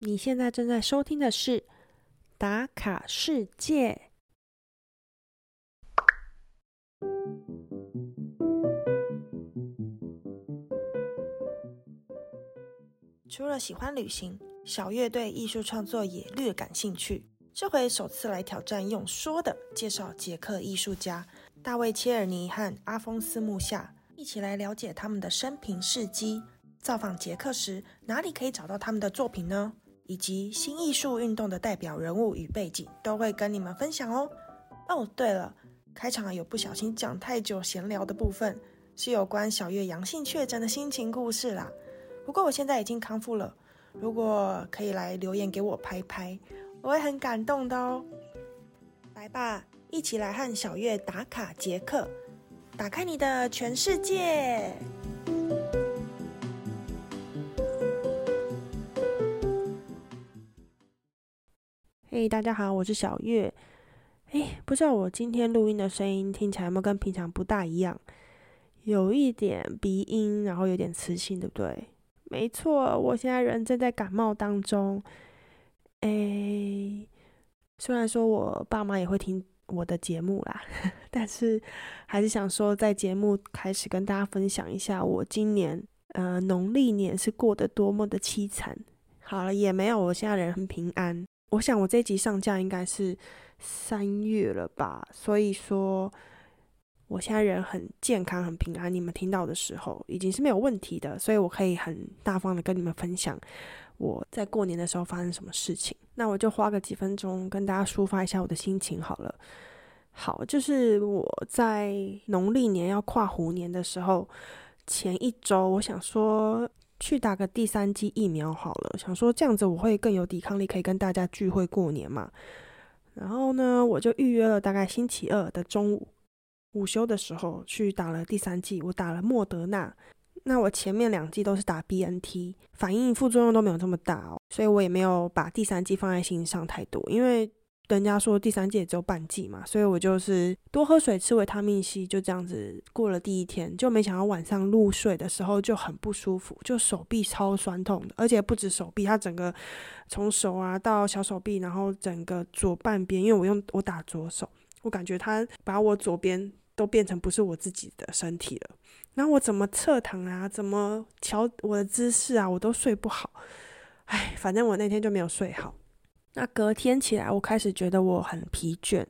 你现在正在收听的是《打卡世界》。除了喜欢旅行，小月对艺术创作也略感兴趣。这回首次来挑战用说的介绍捷克艺术家大卫·切尔尼和阿丰斯·穆夏，一起来了解他们的生平事迹。造访捷克时，哪里可以找到他们的作品呢？以及新艺术运动的代表人物与背景，都会跟你们分享哦。哦，对了，开场有不小心讲太久闲聊的部分，是有关小月阳性确诊的心情故事啦。不过我现在已经康复了，如果可以来留言给我拍拍，我会很感动的哦。来吧，一起来和小月打卡捷克，打开你的全世界。嘿，大家好，我是小月。哎，不知道我今天录音的声音听起来有没有跟平常不大一样？有一点鼻音，然后有点磁性，对不对？没错，我现在人正在感冒当中。哎，虽然说我爸妈也会听我的节目啦，但是还是想说，在节目开始跟大家分享一下，我今年呃农历年是过得多么的凄惨。好了，也没有，我现在人很平安。我想我这一集上架应该是三月了吧，所以说我现在人很健康、很平安。你们听到的时候已经是没有问题的，所以我可以很大方的跟你们分享我在过年的时候发生什么事情。那我就花个几分钟跟大家抒发一下我的心情好了。好，就是我在农历年要跨虎年的时候前一周，我想说。去打个第三剂疫苗好了，想说这样子我会更有抵抗力，可以跟大家聚会过年嘛。然后呢，我就预约了大概星期二的中午午休的时候去打了第三剂，我打了莫德纳。那我前面两剂都是打 BNT，反应副作用都没有这么大哦，所以我也没有把第三剂放在心上太多，因为。人家说第三季只有半季嘛，所以我就是多喝水、吃维他命 C，就这样子过了第一天。就没想到晚上入睡的时候就很不舒服，就手臂超酸痛的，而且不止手臂，它整个从手啊到小手臂，然后整个左半边，因为我用我打左手，我感觉它把我左边都变成不是我自己的身体了。然后我怎么侧躺啊，怎么调我的姿势啊，我都睡不好。唉，反正我那天就没有睡好。那隔天起来，我开始觉得我很疲倦，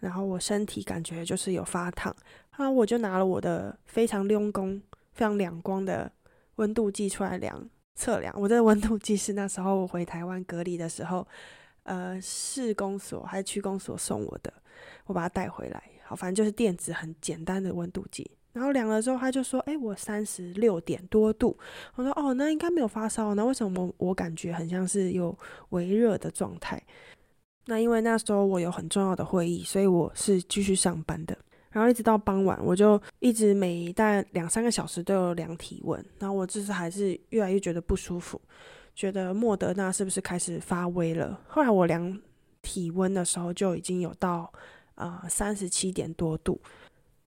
然后我身体感觉就是有发烫，啊，我就拿了我的非常亮光、非常亮光的温度计出来量测量。我这温度计是那时候我回台湾隔离的时候，呃，市公所还是区公所送我的，我把它带回来。好，反正就是电子很简单的温度计。然后量了之后，他就说：“哎，我三十六点多度。”我说：“哦，那应该没有发烧。那为什么我感觉很像是有微热的状态？那因为那时候我有很重要的会议，所以我是继续上班的。然后一直到傍晚，我就一直每大概两三个小时都有量体温。然后我就是还是越来越觉得不舒服，觉得莫德纳是不是开始发威了？后来我量体温的时候就已经有到呃三十七点多度。”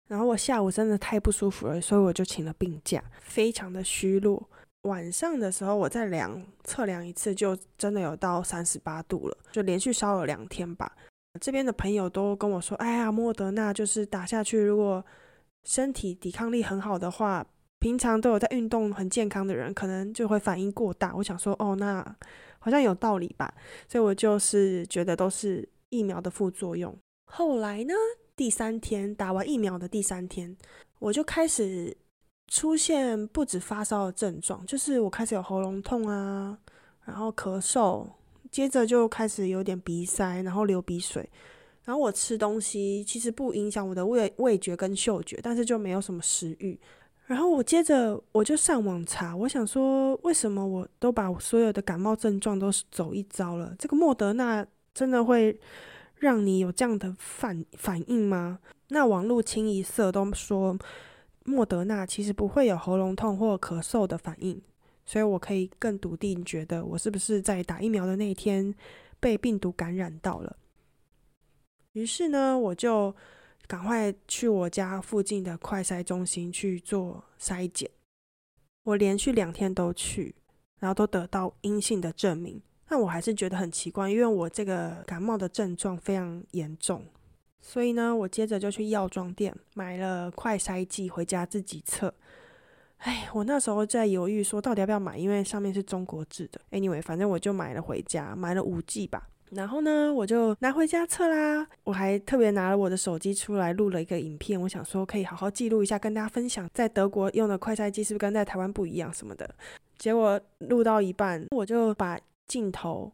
然后我下午真的太不舒服了，所以我就请了病假，非常的虚弱。晚上的时候我再量测量一次，就真的有到三十八度了，就连续烧了两天吧。这边的朋友都跟我说：“哎呀，莫德纳就是打下去，如果身体抵抗力很好的话，平常都有在运动、很健康的人，可能就会反应过大。”我想说：“哦，那好像有道理吧。”所以我就是觉得都是疫苗的副作用。后来呢？第三天打完疫苗的第三天，我就开始出现不止发烧的症状，就是我开始有喉咙痛啊，然后咳嗽，接着就开始有点鼻塞，然后流鼻水。然后我吃东西其实不影响我的味味觉跟嗅觉，但是就没有什么食欲。然后我接着我就上网查，我想说为什么我都把所有的感冒症状都走一遭了，这个莫德纳真的会？让你有这样的反反应吗？那网络清一色都说莫德纳其实不会有喉咙痛或咳嗽的反应，所以我可以更笃定觉得我是不是在打疫苗的那一天被病毒感染到了。于是呢，我就赶快去我家附近的快筛中心去做筛检。我连续两天都去，然后都得到阴性的证明。但我还是觉得很奇怪，因为我这个感冒的症状非常严重，所以呢，我接着就去药妆店买了快筛剂回家自己测。哎，我那时候在犹豫说到底要不要买，因为上面是中国制的。Anyway，反正我就买了回家，买了五剂吧。然后呢，我就拿回家测啦。我还特别拿了我的手机出来录了一个影片，我想说可以好好记录一下，跟大家分享在德国用的快筛剂是不是跟在台湾不一样什么的。结果录到一半，我就把镜头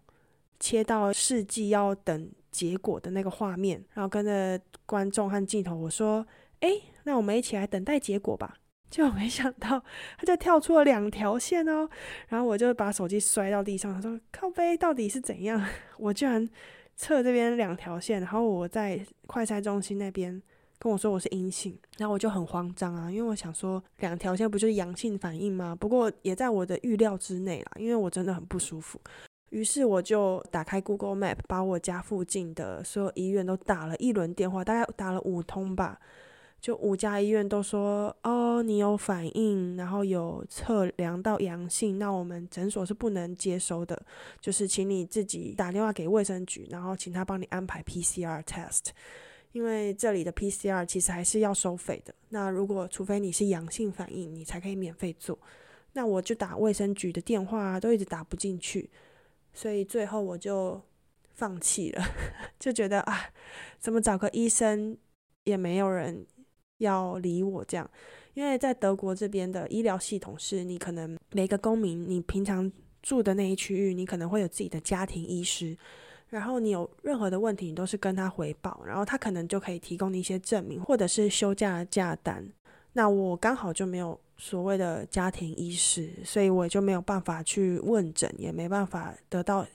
切到试剂要等结果的那个画面，然后跟着观众和镜头我说：“哎，那我们一起来等待结果吧。”就没想到，他就跳出了两条线哦，然后我就把手机摔到地上，他说：“靠背到底是怎样？” 我居然测这边两条线，然后我在快筛中心那边跟我说我是阴性，然后我就很慌张啊，因为我想说两条线不就是阳性反应吗？不过也在我的预料之内啦，因为我真的很不舒服。于是我就打开 Google Map，把我家附近的所有医院都打了一轮电话，大概打了五通吧。就五家医院都说哦，你有反应，然后有测量到阳性，那我们诊所是不能接收的，就是请你自己打电话给卫生局，然后请他帮你安排 PCR test，因为这里的 PCR 其实还是要收费的。那如果除非你是阳性反应，你才可以免费做。那我就打卫生局的电话都一直打不进去，所以最后我就放弃了，就觉得啊，怎么找个医生也没有人。要理我这样，因为在德国这边的医疗系统是，你可能每个公民，你平常住的那一区域，你可能会有自己的家庭医师，然后你有任何的问题，你都是跟他回报，然后他可能就可以提供你一些证明，或者是休假的假单。那我刚好就没有所谓的家庭医师，所以我就没有办法去问诊，也没办法得到。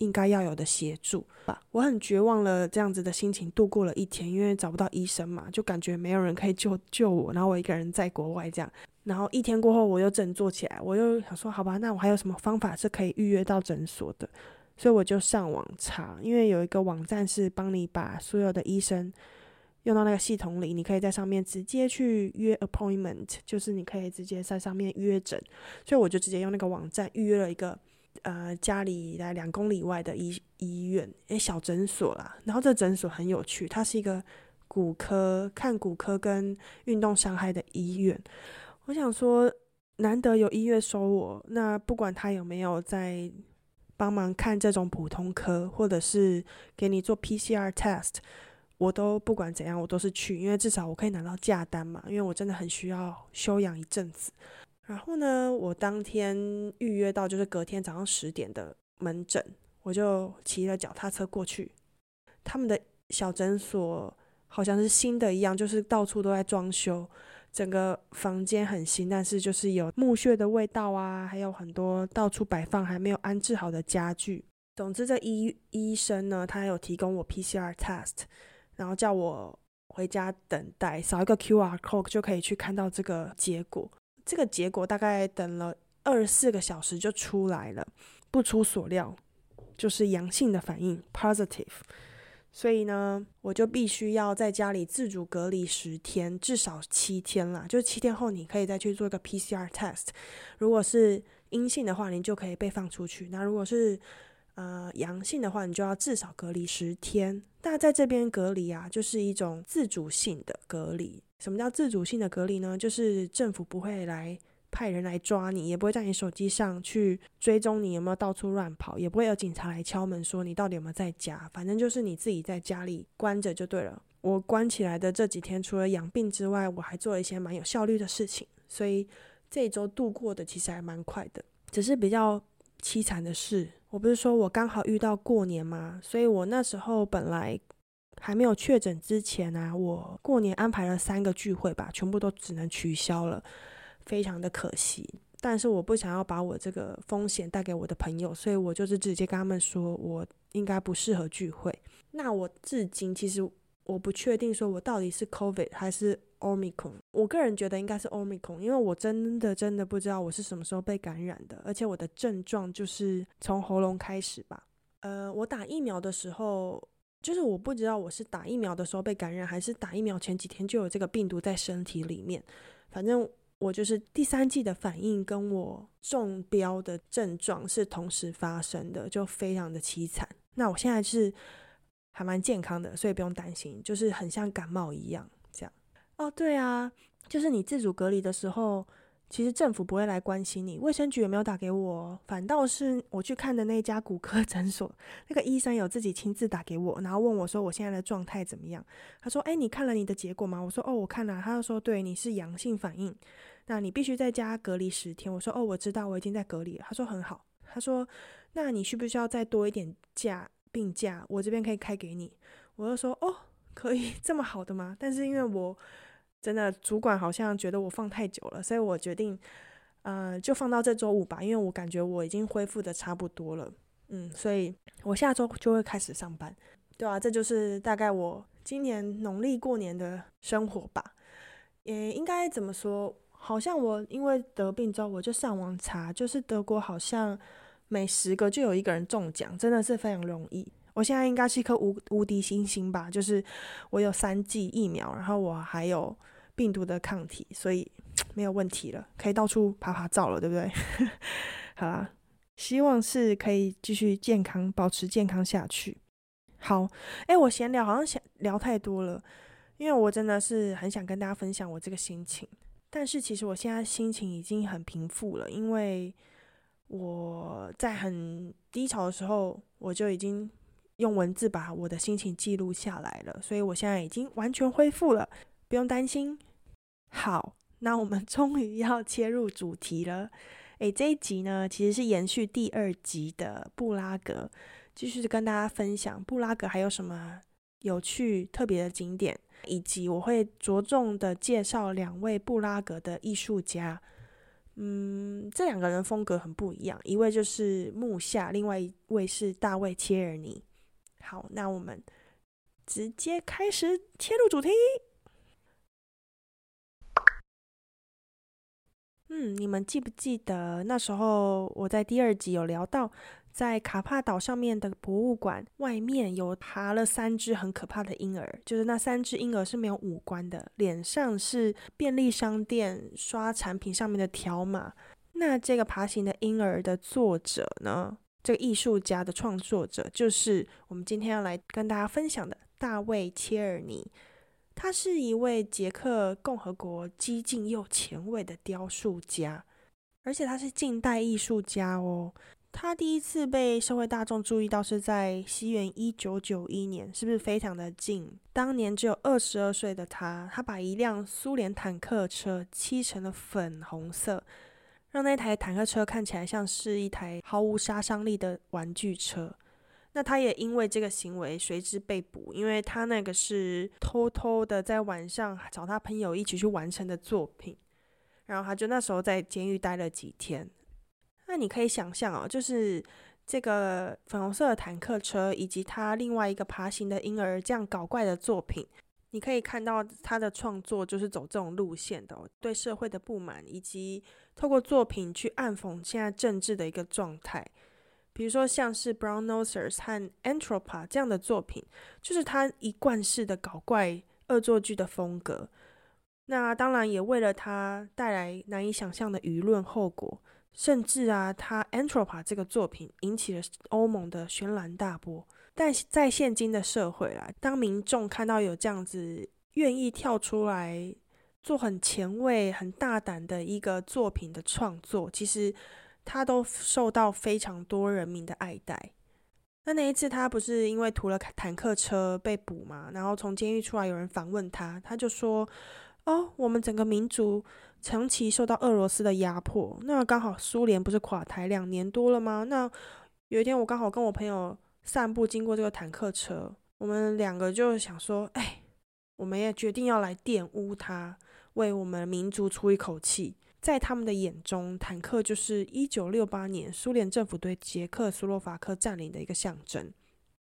应该要有的协助吧，我很绝望了，这样子的心情度过了一天，因为找不到医生嘛，就感觉没有人可以救救我，然后我一个人在国外这样，然后一天过后我又振作起来，我又想说，好吧，那我还有什么方法是可以预约到诊所的？所以我就上网查，因为有一个网站是帮你把所有的医生用到那个系统里，你可以在上面直接去约 appointment，就是你可以直接在上面约诊，所以我就直接用那个网站预约了一个。呃，家里来两公里外的医医院，诶，小诊所啦。然后这诊所很有趣，它是一个骨科看骨科跟运动伤害的医院。我想说，难得有医院收我，那不管他有没有在帮忙看这种普通科，或者是给你做 PCR test，我都不管怎样，我都是去，因为至少我可以拿到假单嘛。因为我真的很需要休养一阵子。然后呢，我当天预约到就是隔天早上十点的门诊，我就骑了脚踏车过去。他们的小诊所好像是新的一样，就是到处都在装修，整个房间很新，但是就是有木屑的味道啊，还有很多到处摆放还没有安置好的家具。总之，这医医生呢，他有提供我 PCR test，然后叫我回家等待，扫一个 QR code 就可以去看到这个结果。这个结果大概等了二十四个小时就出来了，不出所料，就是阳性的反应，positive。所以呢，我就必须要在家里自主隔离十天，至少七天啦。就七天后，你可以再去做一个 PCR test。如果是阴性的话，你就可以被放出去。那如果是呃阳性的话，你就要至少隔离十天。那在这边隔离啊，就是一种自主性的隔离。什么叫自主性的隔离呢？就是政府不会来派人来抓你，也不会在你手机上去追踪你有没有到处乱跑，也不会有警察来敲门说你到底有没有在家。反正就是你自己在家里关着就对了。我关起来的这几天，除了养病之外，我还做了一些蛮有效率的事情，所以这一周度过的其实还蛮快的。只是比较凄惨的是，我不是说我刚好遇到过年吗？所以我那时候本来。还没有确诊之前啊，我过年安排了三个聚会吧，全部都只能取消了，非常的可惜。但是我不想要把我这个风险带给我的朋友，所以我就是直接跟他们说，我应该不适合聚会。那我至今其实我不确定说我到底是 COVID 还是 Omicron。我个人觉得应该是 Omicron，因为我真的真的不知道我是什么时候被感染的，而且我的症状就是从喉咙开始吧。呃，我打疫苗的时候。就是我不知道我是打疫苗的时候被感染，还是打疫苗前几天就有这个病毒在身体里面。反正我就是第三季的反应跟我中标的症状是同时发生的，就非常的凄惨。那我现在是还蛮健康的，所以不用担心，就是很像感冒一样这样。哦，对啊，就是你自主隔离的时候。其实政府不会来关心你，卫生局也没有打给我，反倒是我去看的那家骨科诊所，那个医生有自己亲自打给我，然后问我说我现在的状态怎么样？他说：“哎，你看了你的结果吗？”我说：“哦，我看了。”他就说：“对，你是阳性反应，那你必须在家隔离十天。”我说：“哦，我知道，我已经在隔离了。”他说：“很好。”他说：“那你需不需要再多一点假病假？我这边可以开给你。”我就说：“哦，可以这么好的吗？”但是因为我。真的，主管好像觉得我放太久了，所以我决定，呃，就放到这周五吧，因为我感觉我已经恢复的差不多了，嗯，所以我下周就会开始上班，对啊，这就是大概我今年农历过年的生活吧。也应该怎么说？好像我因为得病之后，我就上网查，就是德国好像每十个就有一个人中奖，真的是非常容易。我现在应该是一颗无无敌星星吧，就是我有三剂疫苗，然后我还有。病毒的抗体，所以 没有问题了，可以到处爬爬照了，对不对？好啦，希望是可以继续健康，保持健康下去。好，哎，我闲聊好像想聊太多了，因为我真的是很想跟大家分享我这个心情，但是其实我现在心情已经很平复了，因为我在很低潮的时候，我就已经用文字把我的心情记录下来了，所以我现在已经完全恢复了，不用担心。好，那我们 终于要切入主题了。诶，这一集呢，其实是延续第二集的布拉格，继续跟大家分享布拉格还有什么有趣特别的景点，以及我会着重的介绍两位布拉格的艺术家。嗯，这两个人风格很不一样，一位就是木下，另外一位是大卫切尔尼。好，那我们直接开始切入主题。嗯，你们记不记得那时候我在第二集有聊到，在卡帕岛上面的博物馆外面有爬了三只很可怕的婴儿，就是那三只婴儿是没有五官的，脸上是便利商店刷产品上面的条码。那这个爬行的婴儿的作者呢？这个艺术家的创作者就是我们今天要来跟大家分享的大卫切尔尼。他是一位捷克共和国激进又前卫的雕塑家，而且他是近代艺术家哦。他第一次被社会大众注意到是在西元一九九一年，是不是非常的近？当年只有二十二岁的他，他把一辆苏联坦克车漆成了粉红色，让那台坦克车看起来像是一台毫无杀伤力的玩具车。那他也因为这个行为随之被捕，因为他那个是偷偷的在晚上找他朋友一起去完成的作品，然后他就那时候在监狱待了几天。那你可以想象哦，就是这个粉红色的坦克车以及他另外一个爬行的婴儿这样搞怪的作品，你可以看到他的创作就是走这种路线的，对社会的不满，以及透过作品去暗讽现在政治的一个状态。比如说，像是 Brown Nosers 和 Anthropa 这样的作品，就是他一贯式的搞怪恶作剧的风格。那当然也为了他带来难以想象的舆论后果，甚至啊，他 Antropa 这个作品引起了欧盟的轩然大波。但在现今的社会啦，当民众看到有这样子愿意跳出来做很前卫、很大胆的一个作品的创作，其实。他都受到非常多人民的爱戴。那那一次，他不是因为涂了坦克车被捕嘛？然后从监狱出来，有人访问他，他就说：“哦，我们整个民族长期受到俄罗斯的压迫。那刚好苏联不是垮台两年多了吗？那有一天，我刚好跟我朋友散步经过这个坦克车，我们两个就想说：哎，我们也决定要来玷污它，为我们民族出一口气。”在他们的眼中，坦克就是一九六八年苏联政府对捷克斯洛伐克占领的一个象征。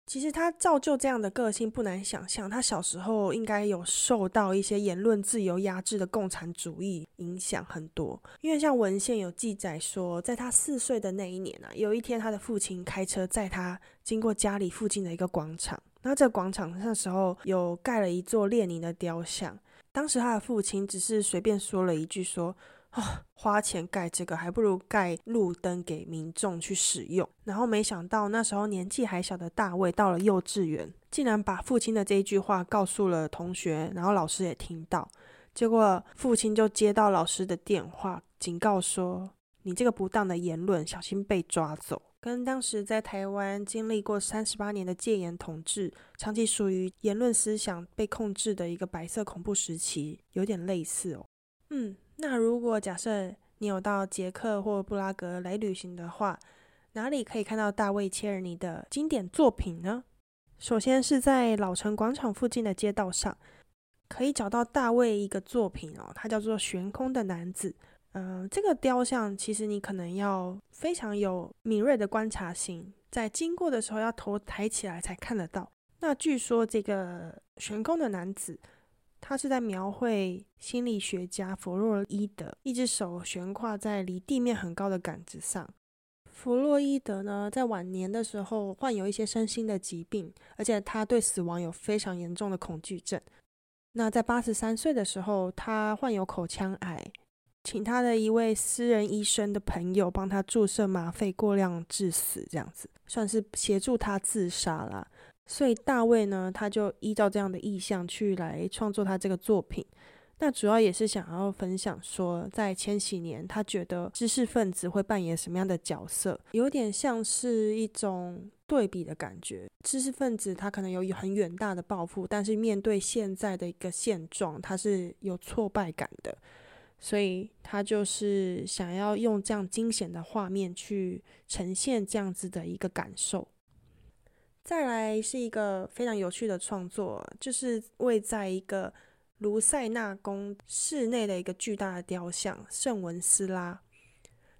其实他造就这样的个性，不难想象，他小时候应该有受到一些言论自由压制的共产主义影响很多。因为像文献有记载说，在他四岁的那一年啊，有一天他的父亲开车载他经过家里附近的一个广场，那这广场那时候有盖了一座列宁的雕像。当时他的父亲只是随便说了一句说。啊，花钱盖这个还不如盖路灯给民众去使用。然后没想到那时候年纪还小的大卫到了幼稚园，竟然把父亲的这一句话告诉了同学，然后老师也听到。结果父亲就接到老师的电话，警告说：“你这个不当的言论，小心被抓走。”跟当时在台湾经历过三十八年的戒严统治，长期属于言论思想被控制的一个白色恐怖时期有点类似哦。嗯。那如果假设你有到捷克或布拉格来旅行的话，哪里可以看到大卫切尔尼的经典作品呢？首先是在老城广场附近的街道上，可以找到大卫一个作品哦，它叫做《悬空的男子》。嗯，这个雕像其实你可能要非常有敏锐的观察性，在经过的时候要头抬起来才看得到。那据说这个悬空的男子。他是在描绘心理学家弗洛伊德，一只手悬挂在离地面很高的杆子上。弗洛伊德呢，在晚年的时候患有一些身心的疾病，而且他对死亡有非常严重的恐惧症。那在八十三岁的时候，他患有口腔癌，请他的一位私人医生的朋友帮他注射吗啡，过量致死，这样子算是协助他自杀了。所以大卫呢，他就依照这样的意向去来创作他这个作品。那主要也是想要分享说，在千禧年，他觉得知识分子会扮演什么样的角色，有点像是一种对比的感觉。知识分子他可能有很远大的抱负，但是面对现在的一个现状，他是有挫败感的。所以他就是想要用这样惊险的画面去呈现这样子的一个感受。再来是一个非常有趣的创作，就是位在一个卢塞纳宫室内的一个巨大的雕像圣文斯拉。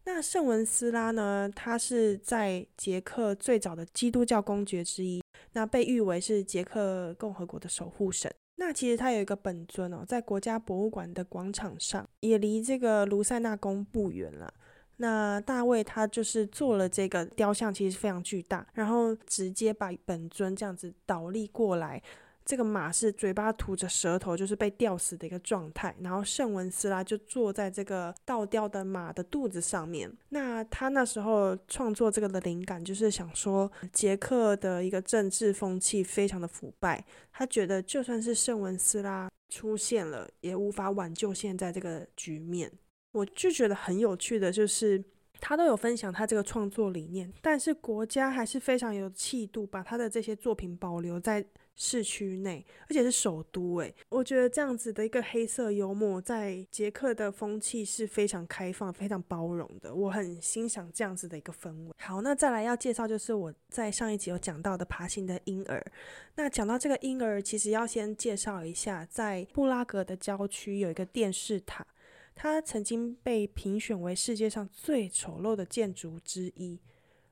那圣文斯拉呢，他是在捷克最早的基督教公爵之一，那被誉为是捷克共和国的守护神。那其实他有一个本尊哦，在国家博物馆的广场上，也离这个卢塞纳宫不远了。那大卫他就是做了这个雕像，其实非常巨大，然后直接把本尊这样子倒立过来，这个马是嘴巴吐着舌头，就是被吊死的一个状态，然后圣文斯拉就坐在这个倒吊的马的肚子上面。那他那时候创作这个的灵感，就是想说捷克的一个政治风气非常的腐败，他觉得就算是圣文斯拉出现了，也无法挽救现在这个局面。我就觉得很有趣的，就是他都有分享他这个创作理念，但是国家还是非常有气度，把他的这些作品保留在市区内，而且是首都。诶，我觉得这样子的一个黑色幽默，在捷克的风气是非常开放、非常包容的。我很欣赏这样子的一个氛围。好，那再来要介绍就是我在上一集有讲到的爬行的婴儿。那讲到这个婴儿，其实要先介绍一下，在布拉格的郊区有一个电视塔。它曾经被评选为世界上最丑陋的建筑之一。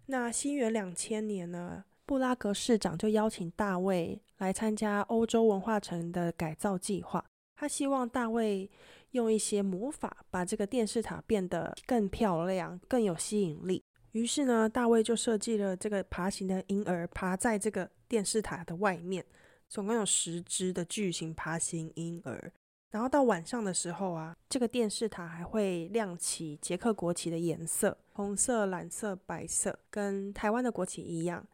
那新元两千年呢，布拉格市长就邀请大卫来参加欧洲文化城的改造计划。他希望大卫用一些魔法把这个电视塔变得更漂亮、更有吸引力。于是呢，大卫就设计了这个爬行的婴儿，爬在这个电视塔的外面，总共有十只的巨型爬行婴儿。然后到晚上的时候啊，这个电视塔还会亮起捷克国旗的颜色，红色、蓝色、白色，跟台湾的国旗一样。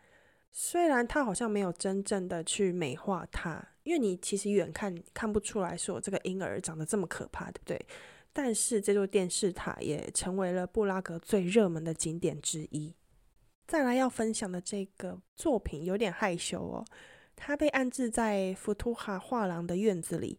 虽然它好像没有真正的去美化它，因为你其实远看看不出来说这个婴儿长得这么可怕，对不对？但是这座电视塔也成为了布拉格最热门的景点之一。再来要分享的这个作品有点害羞哦，它被安置在福图哈画廊的院子里。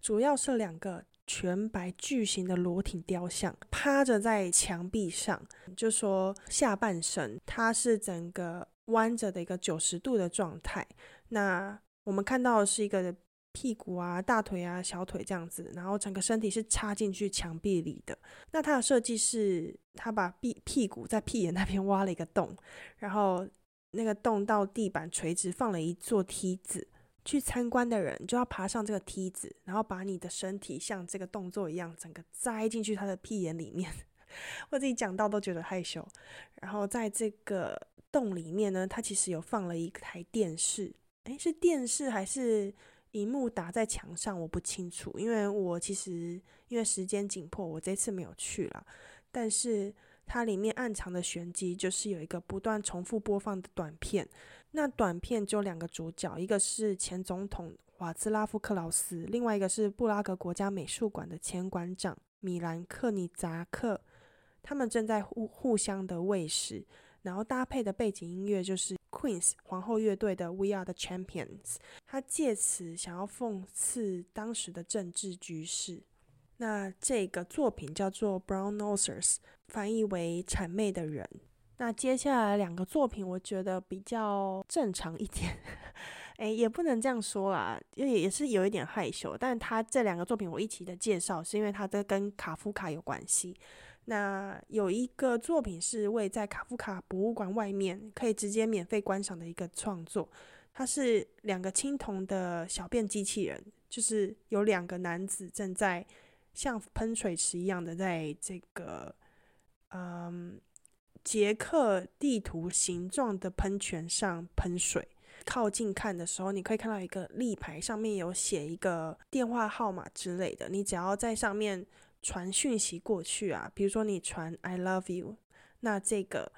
主要是两个全白巨型的裸体雕像趴着在墙壁上，就说下半身它是整个弯着的一个九十度的状态。那我们看到的是一个屁股啊、大腿啊、小腿这样子，然后整个身体是插进去墙壁里的。那它的设计是，它把屁屁股在屁眼那边挖了一个洞，然后那个洞到地板垂直放了一座梯子。去参观的人就要爬上这个梯子，然后把你的身体像这个动作一样，整个栽进去他的屁眼里面。我自己讲到都觉得害羞。然后在这个洞里面呢，它其实有放了一台电视，诶，是电视还是荧幕打在墙上，我不清楚，因为我其实因为时间紧迫，我这次没有去了。但是它里面暗藏的玄机就是有一个不断重复播放的短片，那短片就两个主角，一个是前总统瓦兹拉夫克劳斯，另外一个是布拉格国家美术馆的前馆长米兰克尼扎克，他们正在互互相的喂食，然后搭配的背景音乐就是 Queen's 皇后乐队的 We Are the Champions，他借此想要讽刺当时的政治局势。那这个作品叫做 Brown Nosers，翻译为谄媚的人。那接下来两个作品，我觉得比较正常一点，诶，也不能这样说啦，因为也是有一点害羞。但他这两个作品我一起的介绍，是因为他的跟卡夫卡有关系。那有一个作品是位在卡夫卡博物馆外面，可以直接免费观赏的一个创作。它是两个青铜的小便机器人，就是有两个男子正在。像喷水池一样的，在这个嗯捷克地图形状的喷泉上喷水。靠近看的时候，你可以看到一个立牌，上面有写一个电话号码之类的。你只要在上面传讯息过去啊，比如说你传 “I love you”，那这个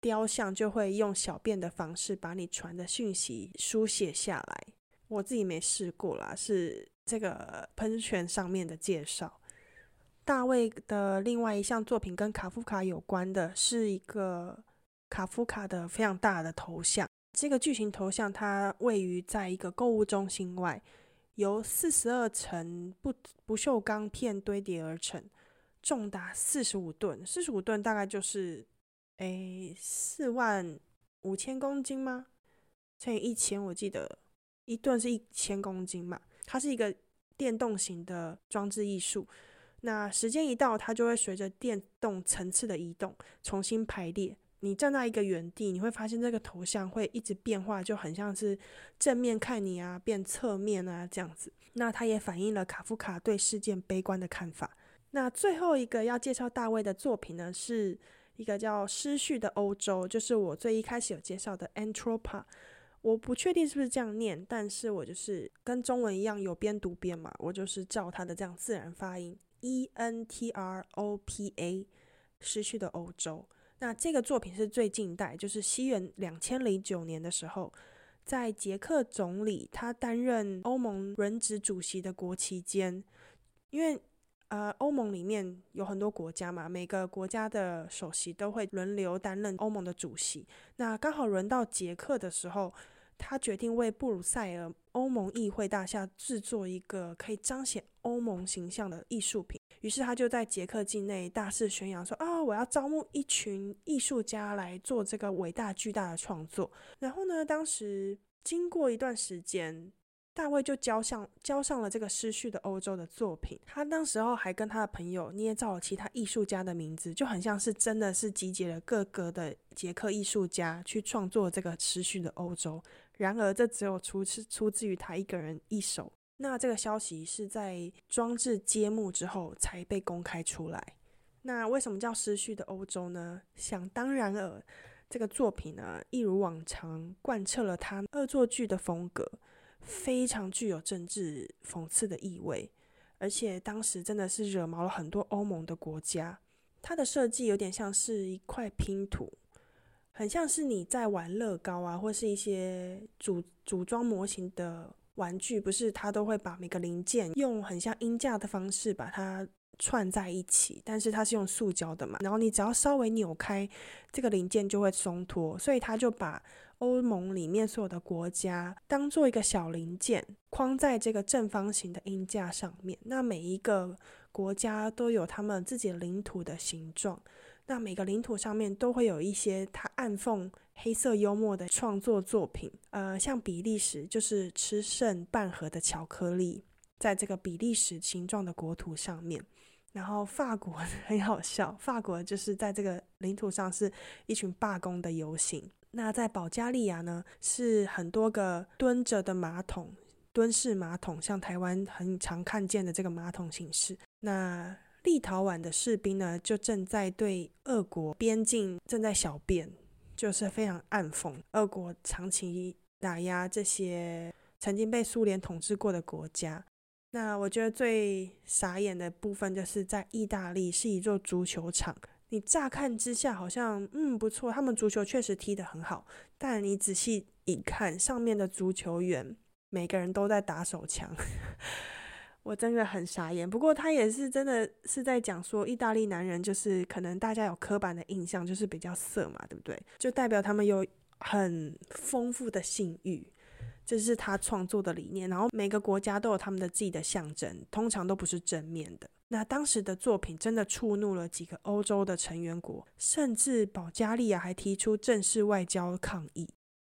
雕像就会用小便的方式把你传的讯息书写下来。我自己没试过啦，是这个喷泉上面的介绍。大卫的另外一项作品跟卡夫卡有关的是一个卡夫卡的非常大的头像。这个巨型头像它位于在一个购物中心外，由四十二层不不锈钢片堆叠而成，重达四十五吨。四十五吨大概就是诶四万五千公斤吗？乘以一千，我记得一吨是一千公斤嘛。它是一个电动型的装置艺术。那时间一到，它就会随着电动层次的移动重新排列。你站在一个原地，你会发现这个头像会一直变化，就很像是正面看你啊，变侧面啊这样子。那它也反映了卡夫卡对事件悲观的看法。那最后一个要介绍大卫的作品呢，是一个叫《失序的欧洲》，就是我最一开始有介绍的 Antropa。我不确定是不是这样念，但是我就是跟中文一样有边读边嘛，我就是照它的这样自然发音。E N T R O P A，失去的欧洲。那这个作品是最近代，就是西元两千零九年的时候，在捷克总理他担任欧盟轮值主席的国期间，因为呃欧盟里面有很多国家嘛，每个国家的首席都会轮流担任欧盟的主席。那刚好轮到捷克的时候。他决定为布鲁塞尔欧盟议会大厦制作一个可以彰显欧盟形象的艺术品。于是他就在捷克境内大肆宣扬说：“啊，我要招募一群艺术家来做这个伟大巨大的创作。”然后呢，当时经过一段时间。大卫就交上交上了这个失序的欧洲的作品，他当时候还跟他的朋友捏造了其他艺术家的名字，就很像是真的是集结了各个的捷克艺术家去创作这个失序的欧洲。然而，这只有出是出自于他一个人一手。那这个消息是在装置揭幕之后才被公开出来。那为什么叫失序的欧洲呢？想当然尔，这个作品呢，一如往常贯彻了他恶作剧的风格。非常具有政治讽刺的意味，而且当时真的是惹毛了很多欧盟的国家。它的设计有点像是一块拼图，很像是你在玩乐高啊，或是一些组组装模型的玩具，不是它都会把每个零件用很像音架的方式把它。串在一起，但是它是用塑胶的嘛，然后你只要稍微扭开这个零件就会松脱，所以他就把欧盟里面所有的国家当做一个小零件，框在这个正方形的音架上面。那每一个国家都有他们自己领土的形状，那每个领土上面都会有一些他暗讽黑色幽默的创作作品。呃，像比利时就是吃剩半盒的巧克力。在这个比利时形状的国土上面，然后法国 很好笑，法国就是在这个领土上是一群罢工的游行。那在保加利亚呢，是很多个蹲着的马桶，蹲式马桶，像台湾很常看见的这个马桶形式。那立陶宛的士兵呢，就正在对俄国边境正在小便，就是非常暗讽俄国长期打压这些。曾经被苏联统治过的国家。那我觉得最傻眼的部分就是在意大利是一座足球场，你乍看之下好像嗯不错，他们足球确实踢得很好，但你仔细一看，上面的足球员每个人都在打手枪。我真的很傻眼，不过他也是真的是在讲说，意大利男人就是可能大家有刻板的印象，就是比较色嘛，对不对？就代表他们有很丰富的性欲，这是他创作的理念。然后每个国家都有他们的自己的象征，通常都不是正面的。那当时的作品真的触怒了几个欧洲的成员国，甚至保加利亚还提出正式外交抗议。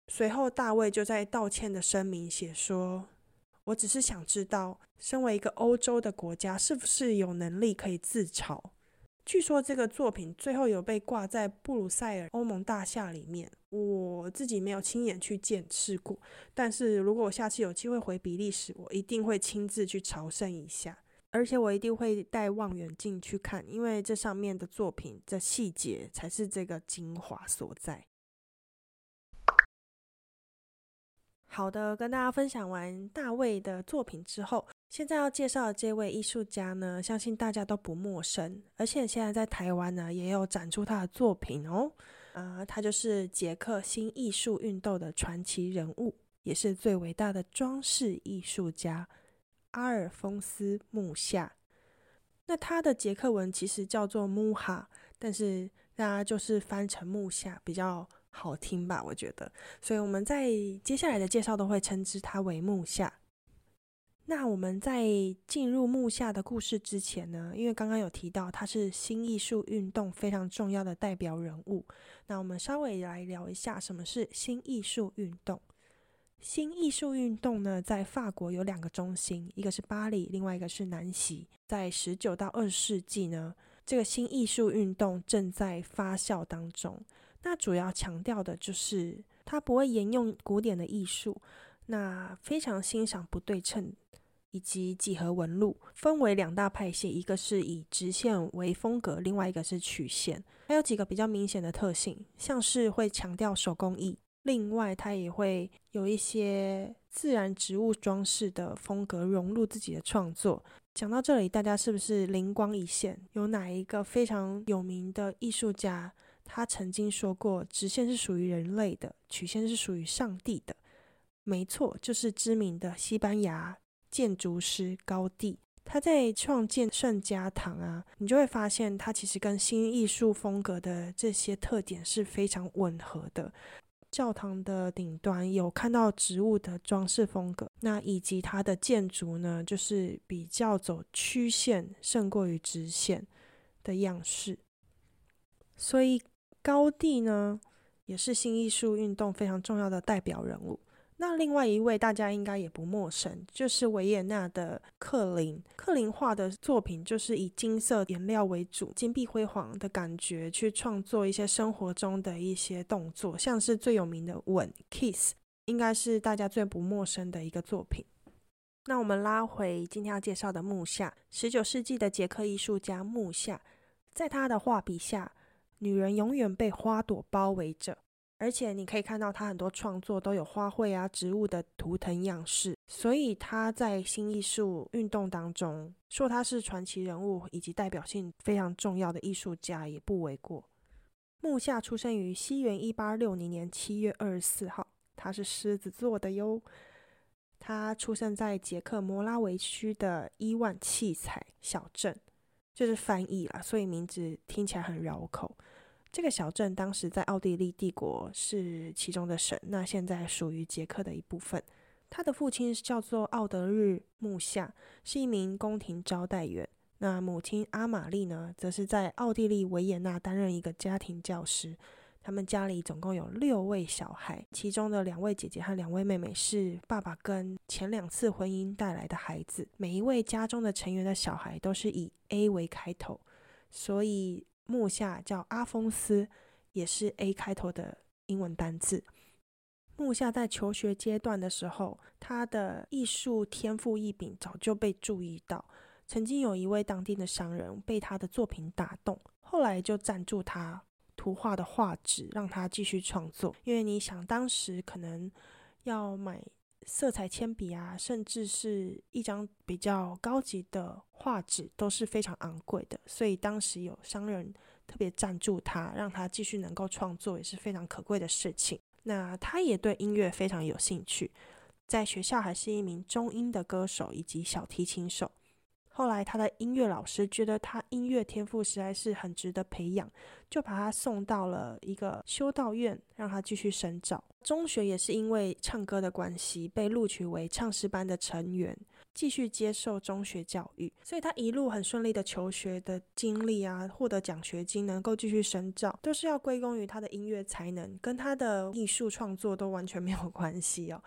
随后大卫就在道歉的声明写说。我只是想知道，身为一个欧洲的国家，是不是有能力可以自嘲？据说这个作品最后有被挂在布鲁塞尔欧盟大厦里面，我自己没有亲眼去见识过。但是如果我下次有机会回比利时，我一定会亲自去朝圣一下，而且我一定会带望远镜去看，因为这上面的作品的细节才是这个精华所在。好的，跟大家分享完大卫的作品之后，现在要介绍的这位艺术家呢，相信大家都不陌生，而且现在在台湾呢也有展出他的作品哦。呃，他就是捷克新艺术运动的传奇人物，也是最伟大的装饰艺术家阿尔丰斯·木夏。那他的捷克文其实叫做穆哈，但是大家就是翻成木夏比较。好听吧？我觉得，所以我们在接下来的介绍都会称之他为木下。那我们在进入木下的故事之前呢，因为刚刚有提到他是新艺术运动非常重要的代表人物，那我们稍微来聊一下什么是新艺术运动。新艺术运动呢，在法国有两个中心，一个是巴黎，另外一个是南锡。在十九到二十世纪呢，这个新艺术运动正在发酵当中。那主要强调的就是，它不会沿用古典的艺术，那非常欣赏不对称以及几何纹路，分为两大派系，一个是以直线为风格，另外一个是曲线，还有几个比较明显的特性，像是会强调手工艺，另外它也会有一些自然植物装饰的风格融入自己的创作。讲到这里，大家是不是灵光一现？有哪一个非常有名的艺术家？他曾经说过，直线是属于人类的，曲线是属于上帝的。没错，就是知名的西班牙建筑师高地。他在创建圣家堂啊，你就会发现，他其实跟新艺术风格的这些特点是非常吻合的。教堂的顶端有看到植物的装饰风格，那以及它的建筑呢，就是比较走曲线胜过于直线的样式，所以。高地呢，也是新艺术运动非常重要的代表人物。那另外一位大家应该也不陌生，就是维也纳的克林。克林画的作品就是以金色颜料为主，金碧辉煌的感觉去创作一些生活中的一些动作，像是最有名的吻，应该是大家最不陌生的一个作品。那我们拉回今天要介绍的木下，十九世纪的捷克艺术家木下，在他的画笔下。女人永远被花朵包围着，而且你可以看到他很多创作都有花卉啊、植物的图腾样式，所以他在新艺术运动当中说他是传奇人物以及代表性非常重要的艺术家也不为过。木下出生于西元一八六零年七月二十四号，他是狮子座的哟。他出生在捷克摩拉维区的伊万器材小镇。就是翻译啦，所以名字听起来很绕口。这个小镇当时在奥地利帝国是其中的省，那现在属于捷克的一部分。他的父亲叫做奥德日木夏，是一名宫廷招待员。那母亲阿玛丽呢，则是在奥地利维也纳担任一个家庭教师。他们家里总共有六位小孩，其中的两位姐姐和两位妹妹是爸爸跟前两次婚姻带来的孩子。每一位家中的成员的小孩都是以 A 为开头，所以木下叫阿丰斯，也是 A 开头的英文单字。木下在求学阶段的时候，他的艺术天赋异禀，早就被注意到。曾经有一位当地的商人被他的作品打动，后来就赞助他。图画的画纸让他继续创作，因为你想当时可能要买色彩铅笔啊，甚至是一张比较高级的画纸都是非常昂贵的，所以当时有商人特别赞助他，让他继续能够创作，也是非常可贵的事情。那他也对音乐非常有兴趣，在学校还是一名中音的歌手以及小提琴手。后来，他的音乐老师觉得他音乐天赋实在是很值得培养，就把他送到了一个修道院，让他继续深造。中学也是因为唱歌的关系，被录取为唱诗班的成员，继续接受中学教育。所以，他一路很顺利的求学的经历啊，获得奖学金，能够继续深造，都是要归功于他的音乐才能，跟他的艺术创作都完全没有关系哦。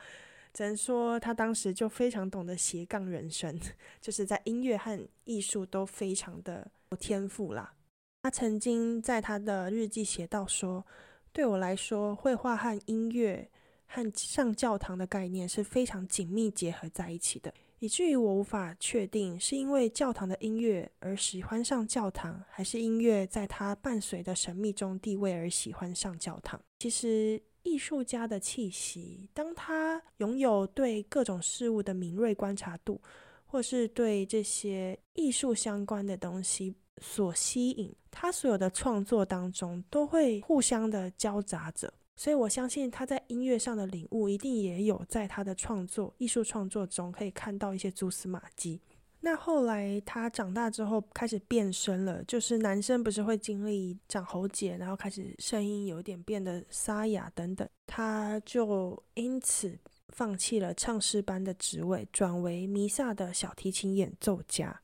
只能说他当时就非常懂得斜杠人生，就是在音乐和艺术都非常的有天赋啦。他曾经在他的日记写到说：“对我来说，绘画和音乐和上教堂的概念是非常紧密结合在一起的，以至于我无法确定是因为教堂的音乐而喜欢上教堂，还是音乐在他伴随的神秘中地位而喜欢上教堂。”其实。艺术家的气息，当他拥有对各种事物的敏锐观察度，或是对这些艺术相关的东西所吸引，他所有的创作当中都会互相的交杂着。所以我相信他在音乐上的领悟，一定也有在他的创作、艺术创作中可以看到一些蛛丝马迹。那后来他长大之后开始变声了，就是男生不是会经历长喉结，然后开始声音有点变得沙哑等等，他就因此放弃了唱诗班的职位，转为弥撒的小提琴演奏家。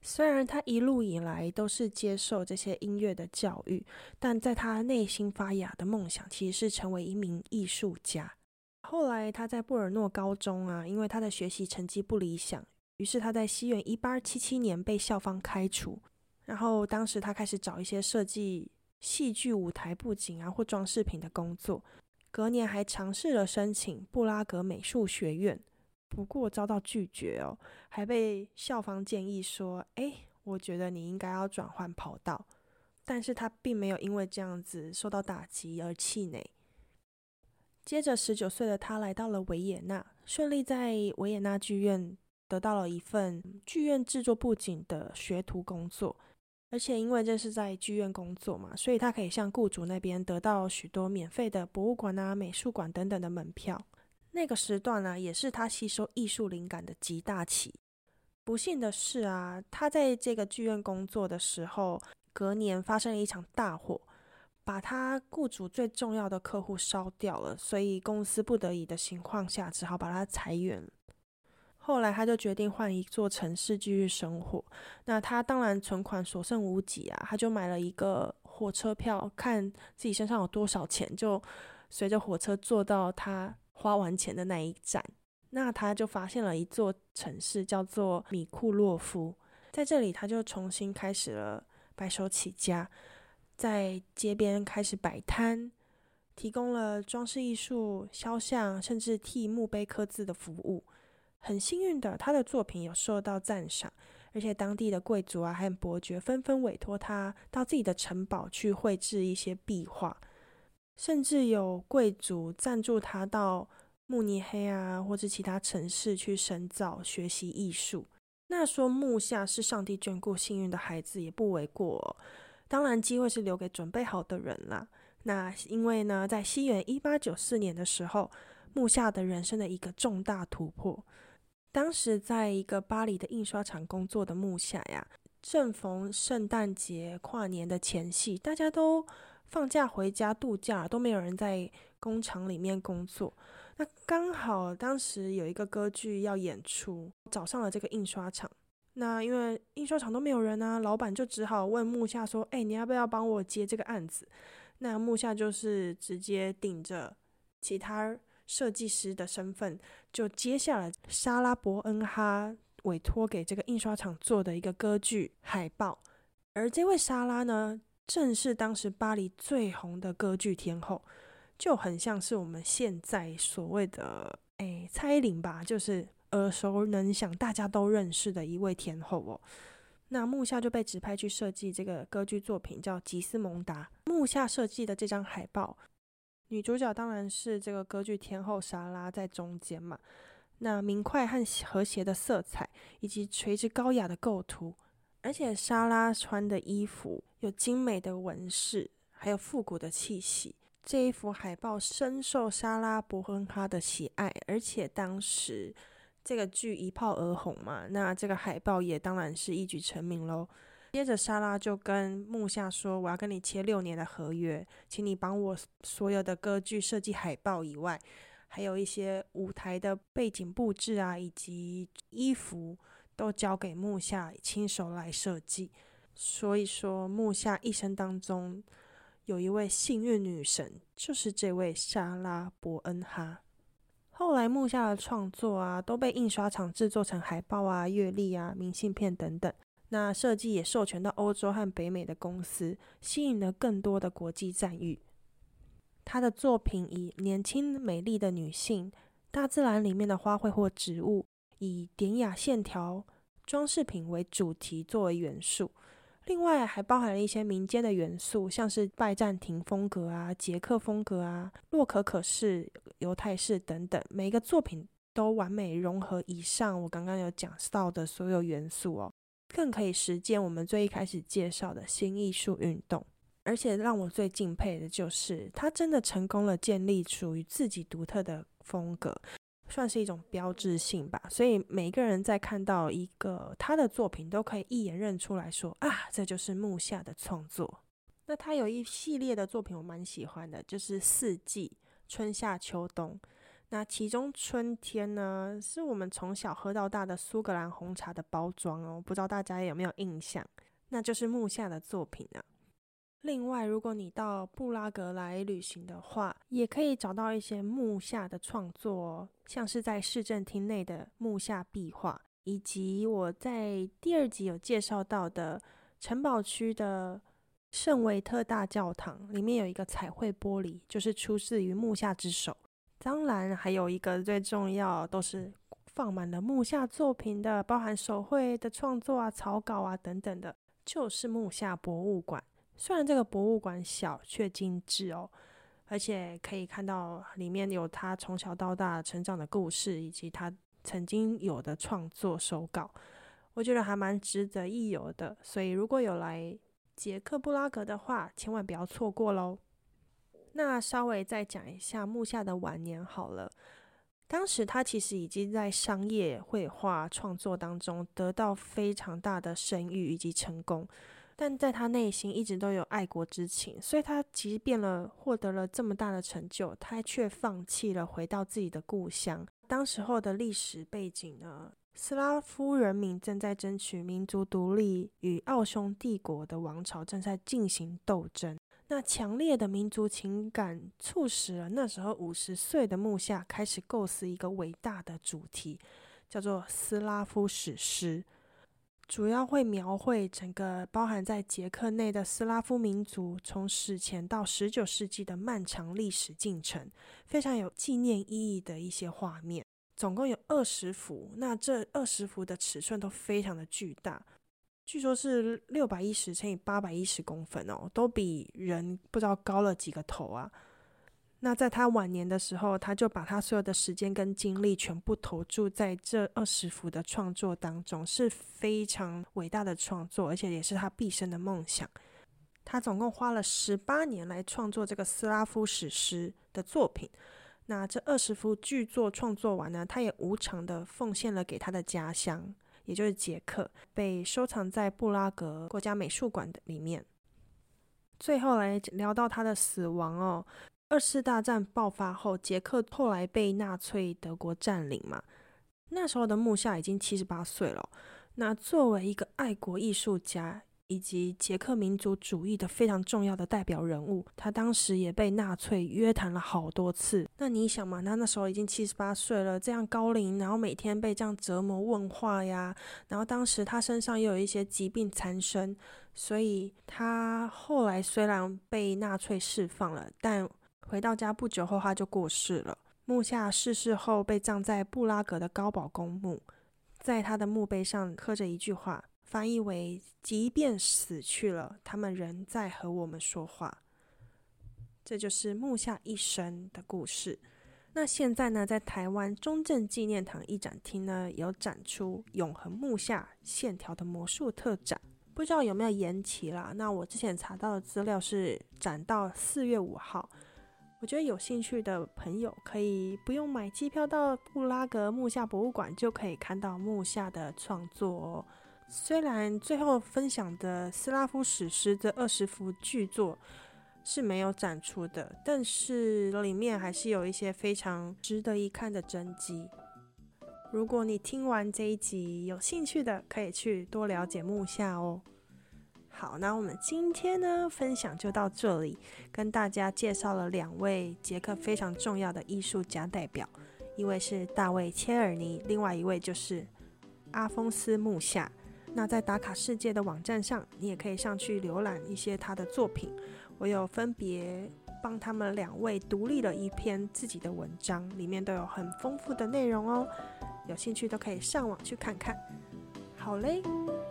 虽然他一路以来都是接受这些音乐的教育，但在他内心发芽的梦想其实是成为一名艺术家。后来他在布尔诺高中啊，因为他的学习成绩不理想。于是他在西元一八七七年被校方开除，然后当时他开始找一些设计戏剧舞台布景啊或装饰品的工作。隔年还尝试了申请布拉格美术学院，不过遭到拒绝哦，还被校方建议说：“哎，我觉得你应该要转换跑道。”但是他并没有因为这样子受到打击而气馁。接着，十九岁的他来到了维也纳，顺利在维也纳剧院。得到了一份剧院制作布景的学徒工作，而且因为这是在剧院工作嘛，所以他可以向雇主那边得到许多免费的博物馆啊、美术馆等等的门票。那个时段呢，也是他吸收艺术灵感的极大期。不幸的是啊，他在这个剧院工作的时候，隔年发生了一场大火，把他雇主最重要的客户烧掉了，所以公司不得已的情况下，只好把他裁员。后来他就决定换一座城市继续生活。那他当然存款所剩无几啊，他就买了一个火车票，看自己身上有多少钱，就随着火车坐到他花完钱的那一站。那他就发现了一座城市，叫做米库洛夫。在这里，他就重新开始了白手起家，在街边开始摆摊，提供了装饰艺术、肖像，甚至替墓碑刻字的服务。很幸运的，他的作品有受到赞赏，而且当地的贵族啊还有伯爵纷纷委托他到自己的城堡去绘制一些壁画，甚至有贵族赞助他到慕尼黑啊或者其他城市去深造学习艺术。那说木下是上帝眷顾幸运的孩子也不为过，当然机会是留给准备好的人啦。那因为呢，在西元一八九四年的时候，木下的人生的一个重大突破。当时在一个巴黎的印刷厂工作的木下呀，正逢圣诞节跨年的前夕，大家都放假回家度假，都没有人在工厂里面工作。那刚好当时有一个歌剧要演出，找上了这个印刷厂。那因为印刷厂都没有人啊，老板就只好问木下说：“哎，你要不要帮我接这个案子？”那木下就是直接顶着其他。设计师的身份就接下了莎拉伯恩哈委托给这个印刷厂做的一个歌剧海报，而这位莎拉呢，正是当时巴黎最红的歌剧天后，就很像是我们现在所谓的哎蔡依林吧，就是耳熟能详、大家都认识的一位天后哦。那木下就被指派去设计这个歌剧作品，叫《吉斯蒙达》。木下设计的这张海报。女主角当然是这个歌剧天后莎拉在中间嘛。那明快和和谐的色彩，以及垂直高雅的构图，而且莎拉穿的衣服有精美的纹饰，还有复古的气息。这一幅海报深受莎拉伯恩哈的喜爱，而且当时这个剧一炮而红嘛，那这个海报也当然是一举成名喽。接着，莎拉就跟木下说：“我要跟你签六年的合约，请你帮我所有的歌剧设计海报以外，还有一些舞台的背景布置啊，以及衣服都交给木下亲手来设计。所以说，木下一生当中有一位幸运女神，就是这位莎拉伯恩哈。后来，木下的创作啊，都被印刷厂制作成海报啊、月历啊、明信片等等。”那设计也授权到欧洲和北美的公司，吸引了更多的国际赞誉。他的作品以年轻美丽的女性、大自然里面的花卉或植物，以典雅线条装饰品为主题作为元素，另外还包含了一些民间的元素，像是拜占庭风格啊、捷克风格啊、洛可可式、犹太式等等。每一个作品都完美融合以上我刚刚有讲到的所有元素哦。更可以实践我们最一开始介绍的新艺术运动，而且让我最敬佩的就是他真的成功了建立属于自己独特的风格，算是一种标志性吧。所以每个人在看到一个他的作品，都可以一眼认出来说啊，这就是木下的创作。那他有一系列的作品我蛮喜欢的，就是四季，春夏秋冬。那其中春天呢，是我们从小喝到大的苏格兰红茶的包装哦，不知道大家有没有印象？那就是木下的作品啊。另外，如果你到布拉格来旅行的话，也可以找到一些木下的创作，哦，像是在市政厅内的木下壁画，以及我在第二集有介绍到的城堡区的圣维特大教堂，里面有一个彩绘玻璃，就是出自于木下之手。当然，还有一个最重要，都是放满了木下作品的，包含手绘的创作啊、草稿啊等等的，就是木下博物馆。虽然这个博物馆小，却精致哦，而且可以看到里面有他从小到大成长的故事，以及他曾经有的创作手稿，我觉得还蛮值得一游的。所以，如果有来捷克布拉格的话，千万不要错过喽。那稍微再讲一下木下的晚年好了。当时他其实已经在商业绘画创作当中得到非常大的声誉以及成功，但在他内心一直都有爱国之情，所以他即便了获得了这么大的成就，他却放弃了回到自己的故乡。当时候的历史背景呢，斯拉夫人民正在争取民族独立，与奥匈帝国的王朝正在进行斗争。那强烈的民族情感促使了那时候五十岁的木下开始构思一个伟大的主题，叫做斯拉夫史诗，主要会描绘整个包含在捷克内的斯拉夫民族从史前到十九世纪的漫长历史进程，非常有纪念意义的一些画面，总共有二十幅。那这二十幅的尺寸都非常的巨大。据说是六百一十乘以八百一十公分哦，都比人不知道高了几个头啊。那在他晚年的时候，他就把他所有的时间跟精力全部投注在这二十幅的创作当中，是非常伟大的创作，而且也是他毕生的梦想。他总共花了十八年来创作这个斯拉夫史诗的作品。那这二十幅巨作创作完呢，他也无偿的奉献了给他的家乡。也就是杰克被收藏在布拉格国家美术馆的里面。最后来聊到他的死亡哦，二次大战爆发后，杰克后来被纳粹德国占领嘛，那时候的木下已经七十八岁了。那作为一个爱国艺术家。以及捷克民族主义的非常重要的代表人物，他当时也被纳粹约谈了好多次。那你想嘛，他那时候已经七十八岁了，这样高龄，然后每天被这样折磨问话呀，然后当时他身上又有一些疾病缠身，所以他后来虽然被纳粹释放了，但回到家不久后他就过世了。木下逝世后被葬在布拉格的高堡公墓，在他的墓碑上刻着一句话。翻译为：即便死去了，他们仍在和我们说话。这就是木下一生的故事。那现在呢，在台湾中正纪念堂艺展厅呢，有展出《永恒木下线条的魔术》特展，不知道有没有延期啦？那我之前查到的资料是展到四月五号。我觉得有兴趣的朋友可以不用买机票到布拉格木下博物馆，就可以看到木下的创作哦。虽然最后分享的斯拉夫史诗这二十幅巨作是没有展出的，但是里面还是有一些非常值得一看的真迹。如果你听完这一集有兴趣的，可以去多了解木下哦。好，那我们今天呢分享就到这里，跟大家介绍了两位捷克非常重要的艺术家代表，一位是大卫切尔尼，另外一位就是阿丰斯木下。那在打卡世界的网站上，你也可以上去浏览一些他的作品，我有分别帮他们两位独立了一篇自己的文章，里面都有很丰富的内容哦，有兴趣都可以上网去看看。好嘞，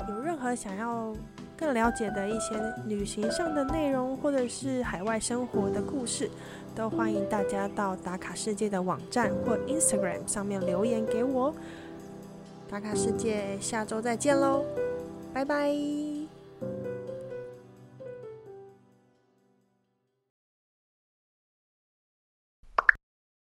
有任何想要。更了解的一些旅行上的内容，或者是海外生活的故事，都欢迎大家到打卡世界的网站或 Instagram 上面留言给我哦。打卡世界，下周再见喽，拜拜。